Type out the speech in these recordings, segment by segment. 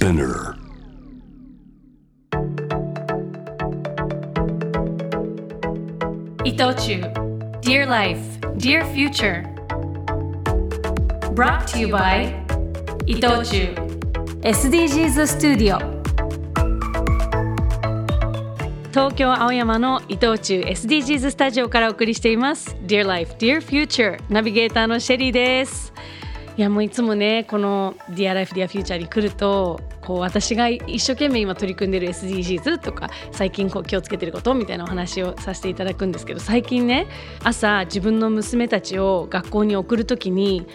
Spinner. 伊藤忠 Dear Life, Dear Future Brought to you by 伊藤忠 SDGs スタジオ東京青山の伊藤忠 SDGs スタジオからお送りしています Dear Life, Dear Future ナビゲーターのシェリーですいやもういつもねこの Dear Life, Dear Future に来るとこう私が一生懸命今取り組んでる SDGs とか最近こう気をつけてることみたいなお話をさせていただくんですけど最近ね朝自分の娘たちを学校に送る時に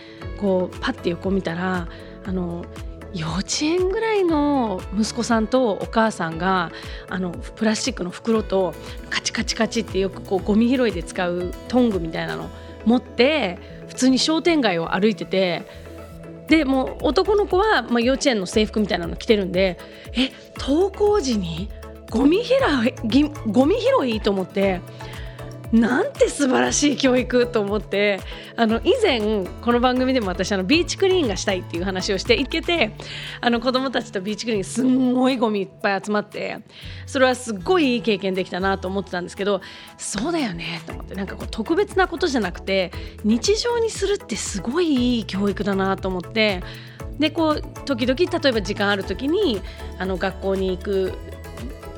こうパッて横見たらあの幼稚園ぐらいの息子さんとお母さんがあのプラスチックの袋とカチカチカチってよくこうゴミ拾いで使うトングみたいなの持って普通に商店街を歩いててでもう男の子は、まあ、幼稚園の制服みたいなの着てるんでえ登校時にゴミ拾いゴミ拾いと思ってなんて素晴らしい教育と思ってあの以前この番組でも私あのビーチクリーンがしたいっていう話をしていけてあの子供たちとビーチクリーンすんごいゴミいっぱい集まってそれはすっごいいい経験できたなと思ってたんですけどそうだよねと思ってなんかこう特別なことじゃなくて日常にするってすごいいい教育だなと思ってでこう時々例えば時間ある時にあの学校に行く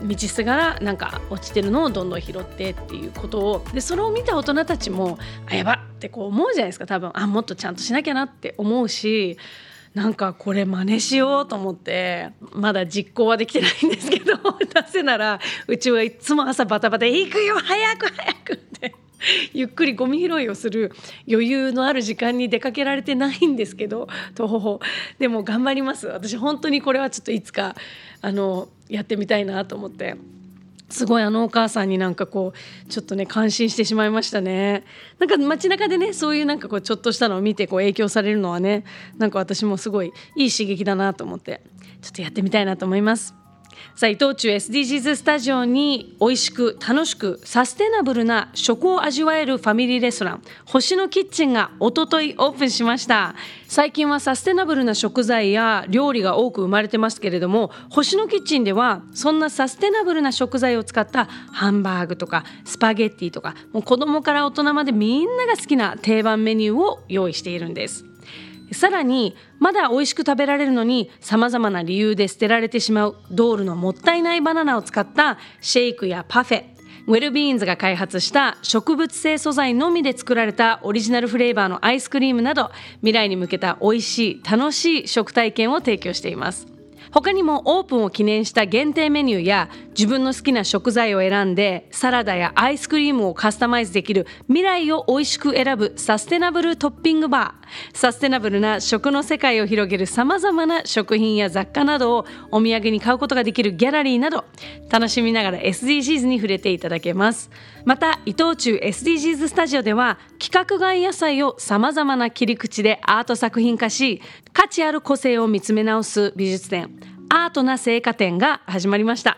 道すがらなんか落ちてるのをどんどん拾ってっていうことを。でそれを見た大人たちもあやばってこう思うじゃないですか多分。あもっとちゃんとしなきゃなって思うしなんかこれ真似しようと思ってまだ実行はできてないんですけど 出せならうちはいつも朝バタバタ「行くよ早く早く」って ゆっくりゴミ拾いをする余裕のある時間に出かけられてないんですけど徒歩でも頑張ります。私本当にこれはちょっといつかあのやってみたいなと思って。すごいあのお母さんになんかこうちょっとね感心してしまいましたね。なんか街中でねそういうなんかこうちょっとしたのを見てこう影響されるのはねなんか私もすごいいい刺激だなと思ってちょっとやってみたいなと思います。さあ伊藤忠 SDGs スタジオに美味しく楽しくサステナブルな食を味わえるファミリーレストラン星のキッチンがおとといオープンしました。最近はサステナブルな食材や料理が多く生まれてますけれども星のキッチンではそんなサステナブルな食材を使ったハンバーグとかスパゲッティとかもう子供から大人までみんなが好きな定番メニューを用意しているんです。さらにまだ美味しく食べられるのにさまざまな理由で捨てられてしまうドールのもったいないバナナを使ったシェイクやパフェウェルビーンズが開発した植物性素材のみで作られたオリジナルフレーバーのアイスクリームなど未来に向けた美味しい楽しい食体験を提供しています。他にもオープンを記念した限定メニューや自分の好きな食材を選んでサラダやアイスクリームをカスタマイズできる未来を美味しく選ぶサステナブルトッピングバー。サステナブルな食の世界を広げるさまざまな食品や雑貨などをお土産に買うことができるギャラリーなど楽しみながら SDGs に触れていただけます。また伊藤忠 SDGs スタジオでは規格外野菜をさまざまな切り口でアート作品化し価値ある個性を見つめ直す美術展。アートな成果展が始まりました。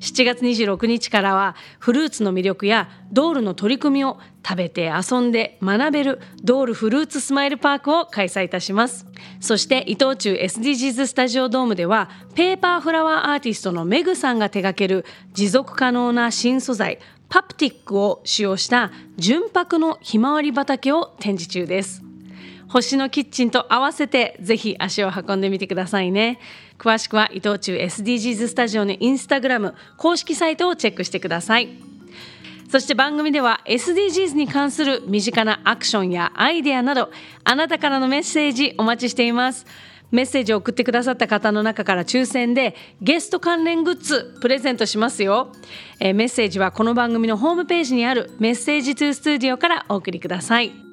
7月26日からはフルーツの魅力やドールの取り組みを食べて遊んで学べる Dole フルーツスマイルパークを開催いたします。そして伊藤忠 SDGs スタジオドームではペーパーフラワーアーティストのメグさんが手掛ける持続可能な新素材パプティックを使用した純白のひまわり畑を展示中です。星のキッチンと合わせてぜひ足を運んでみてくださいね。詳しくは伊藤忠 SDGs スタジオのインスタグラム公式サイトをチェックしてください。そして番組では SDGs に関する身近なアクションやアイデアなどあなたからのメッセージお待ちしています。メッセージを送ってくださった方の中から抽選でゲスト関連グッズプレゼントしますよ、えー、メッセージはこの番組のホームページにあるメッセージトゥースタジオからお送りください。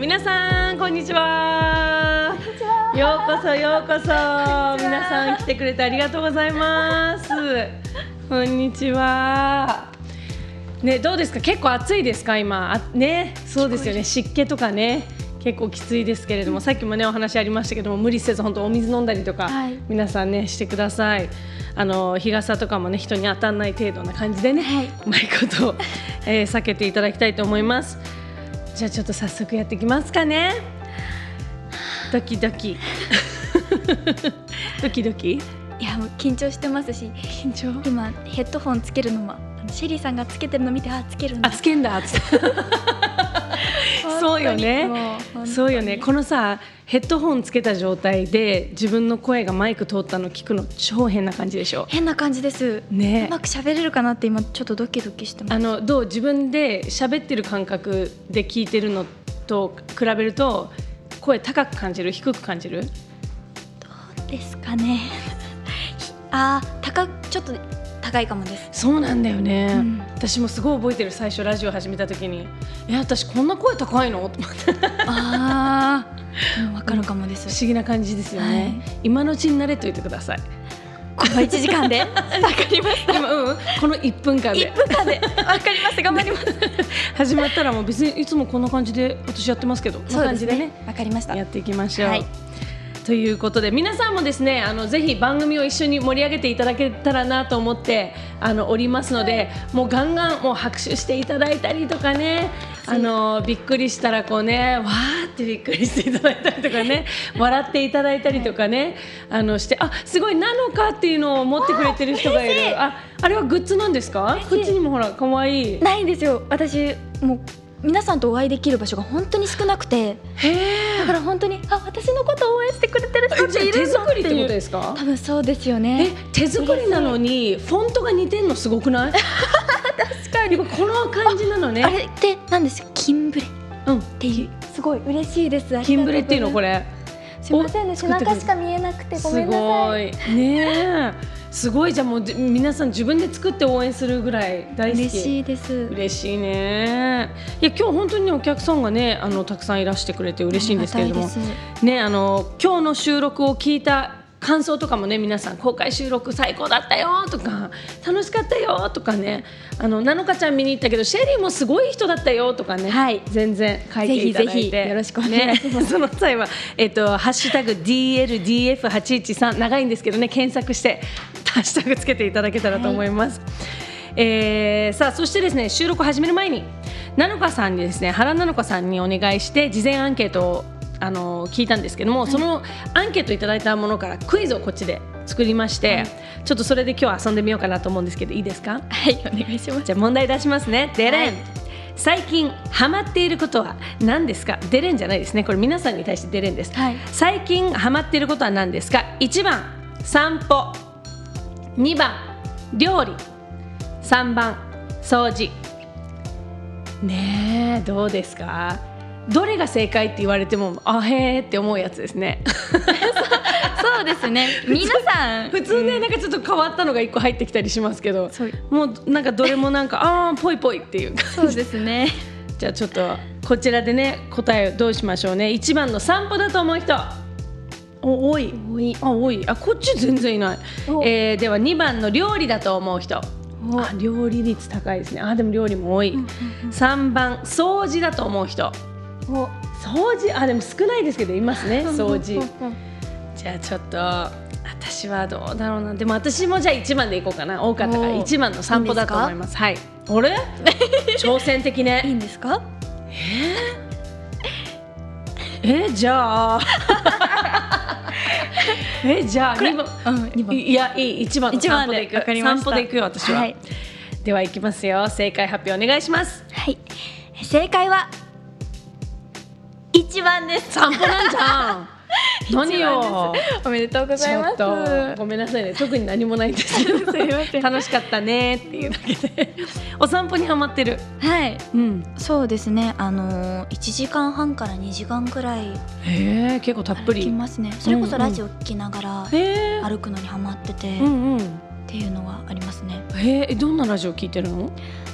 皆さんこんにちは。ようこそようこそ。皆さん来てくれてありがとうございます。こんにちは。ねどうですか？結構暑いですか？今。あねそうですよね。湿気とかね結構きついですけれども、さっきもねお話ありましたけども無理せず本当お水飲んだりとか、はい。皆さんねしてください。あの日傘とかもね人に当たらない程度な感じでね、はい。うまいこと、えー避けていただきたいと思いますじゃあちょっと早速やっていきますかね。ドキドキ。ドキドキ？いやもう緊張してますし。緊張？今ヘッドホンつけるのもシェリーさんがつけてるの見てあつけるんだ。あつけんだ。っつってそうよね。そうよね。このさヘッドホンつけた状態で自分の声がマイク通ったの聞くの超変な感じでしょ？変な感じです。ね。うまく喋れるかなって今ちょっとドキドキしてます。あのどう自分で喋ってる感覚で聞いてるのと比べると声高く感じる？低く感じる？どうですかね。あー高ちょっと高いかもです。そうなんだよね、うん。私もすごい覚えてる最初ラジオ始めた時に。え私こんな声高いの？と思って。ああ わかるかもです。不思議な感じですよね、は今のうちに慣れといてください。この1時間で？わかりました。今うん。この1分間で。1分間で。わかります。頑張ります。始まったらもう別にいつもこんな感じで私やってますけどこんな感じでね。わかりました。やっていきましょう。はいということで皆さんもですねあのぜひ番組を一緒に盛り上げていただけたらなと思ってあのおりますので、もうガンガンもう拍手していただいたりとかねあのびっくりしたらこうねわーってびっくりしていただいたりとかね笑っていただいたりとかねあのしてあすごいなのかっていうのを持ってくれてる人がいる。ああれはグッズなんですか？こっちにもほら可愛い。ないんですよ。私もう皆さんとお会いできる場所が本当に少なくてだから本当にあ私のことを応援してくれてる人っている手作りってことですか？多分そうですよえね手作りなのにフォントが似てんのすごくない？確かに。この感じなのね。あれって何です？キンブレ。っうん。ていう。すごい嬉しいです。キンブレっていうのこれ。れす。いませんね。背中しか見えなくてごすめんなさごいい。ねえすごい。じゃあもうじ皆さん自分で作って応援するぐらい大好き。嬉しいです。嬉しいね。いや今日本当にねお客さんがねあのたくさんいらしてくれて嬉しいんですけれども。ねあの今日の収録を聞いた感想とかもね皆さん公開収録最高だったよとか楽しかったよとかねあのなのかちゃん見に行ったけどシェリーもすごい人だったよとかね、はい。全然書いていただいてぜひぜひよろしくお願いしね、その際はえっ、とハッシュタグ DLDF813 長いんですけどね検索してハッシュタグつけていただけたらと思います。えーさあそしてですね収録を始める前になのかさんにですね原なのかさんにお願いして事前アンケートをあの聞いたんですけども、そのアンケートいただいたものからクイズをこっちで作りまして、ちょっとそれで今日遊んでみようかなと思うんですけどいいですか？はいお願いします。じゃあ問題出しますね。デレン、はい最近ハマっていることは何ですか？デレンじゃないですね。これ皆さんに対してデレンです、はい。最近ハマっていることは何ですか？1番。散歩。2番。料理。3番。掃除。ねえどうですか？どれが正解って言われてもあへーって思うやつですね。そうですね。皆さん。普通ね、なんかちょっと変わったのが1個入ってきたりしますけどもうなんかどれもなんかああぽいぽいっていう。そうですね。じゃあちょっとこちらでね答えをどうしましょうね。1番の散歩だと思う人。お多い。多い。あ多い。あこっち全然いない、お。えーでは2番の料理だと思う人。料理率高いですね。あでも料理も多い、うんうん3番掃除だと思う人お掃除あでも少ないですけどいますね 掃除。じゃあちょっと私はどうだろうな。でも私もじゃあ1番でいこうかな。多かったからおー1番の散歩だと思います。はい。あれ 挑戦的いいねんですか？えじゃあ。えじゃあ2番。うん二番。いやいい。1番の一番で散歩でいく。散歩でいくよ私は、はい。ではいきますよ。正解発表お願いします。はい。正解は一番です。散歩なんじゃん。何よ。おめでとうございます。とごめんなさいね。特に何もないんです。けどすいません。楽しかったねっていうだけで。お散歩にハマってる。はい。うん。そうですね。あのー、1時間半から2時間くらいへえ結構たっぷり。歩きますね。それこそラジオ聞きながら歩くのにハマってて、っうんうん。ていうのはありますね。へえどんなラジオ聞いてるの？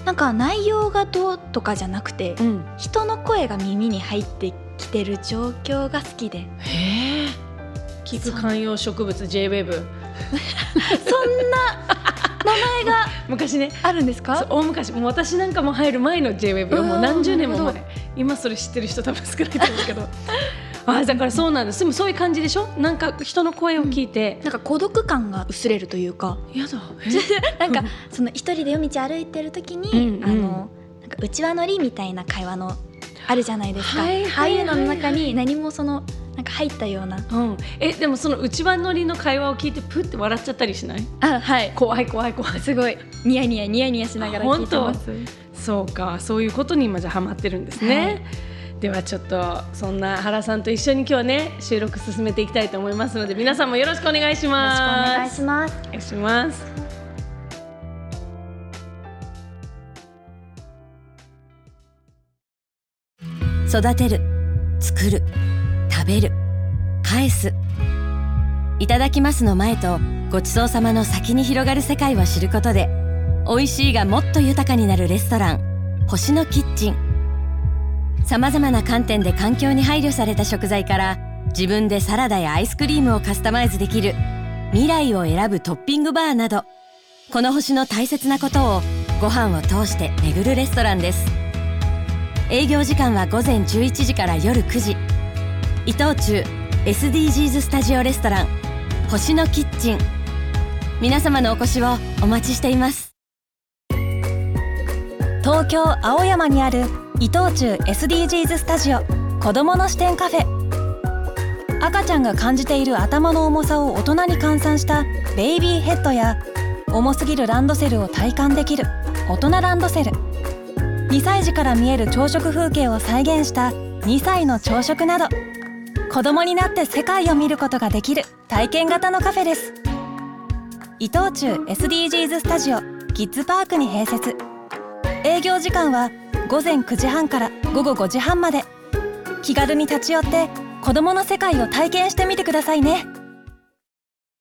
なんか内容がどうとかじゃなくて、うん。人の声が耳に入ってきてる状況が好きで。へえ聞く観葉植物 JWEB そんな前が 昔ね。あるんですか？大昔。もう私なんかも入る前の JWEB よ。もう何十年も前。今それ知ってる人 多分少ないと思うけど。あだからそうなんです。でもそういう感じでしょ？なんか人の声を聞いて、なんか孤独感が薄れるというか。やだ。なんかその一人で夜道歩いてる時に、うんうん。あのなんか内輪乗りみたいな会話のあるじゃないですか、はいはいはい。ああいうのの中に何もそのなんか入ったような。うん、えでもその内輪乗りの会話を聞いてプって笑っちゃったりしない？あはい。怖い怖い怖い。すごい。ニヤニヤニヤニヤしながら聞いてます。そうか。そういうことに今じゃハマってるんですね、ではちょっとそんな原さんと一緒に今日はね収録進めていきたいと思いますので皆さんもよろしくお願いしよろしくおます願いします。お願いします育てる作る食べる返す。いただきますの前とごちそうさまの先に広がる世界を知ることで美味しいがもっと豊かになるレストラン星のキッチン。さまざまな観点で環境に配慮された食材から自分でサラダやアイスクリームをカスタマイズできる未来を選ぶトッピングバーなどこの星の大切なことをご飯を通して巡るレストランです。営業時間は午前11時から夜9時。伊藤忠 SDGs スタジオレストラン星のキッチン。皆様のお越しをお待ちしています。東京青山にある伊藤忠 SDGs スタジオ子どもの視点カフェ。赤ちゃんが感じている頭の重さを大人に換算したベイビーヘッドや重すぎるランドセルを体感できる大人ランドセル。2歳児から見える朝食風景を再現した2歳の朝食など子供になって世界を見ることができる体験型のカフェです。伊藤忠 SDGs スタジオキッズパークに併設。営業時間は午前9時半から午後5時半まで。気軽に立ち寄って子どもの世界を体験してみてくださいね。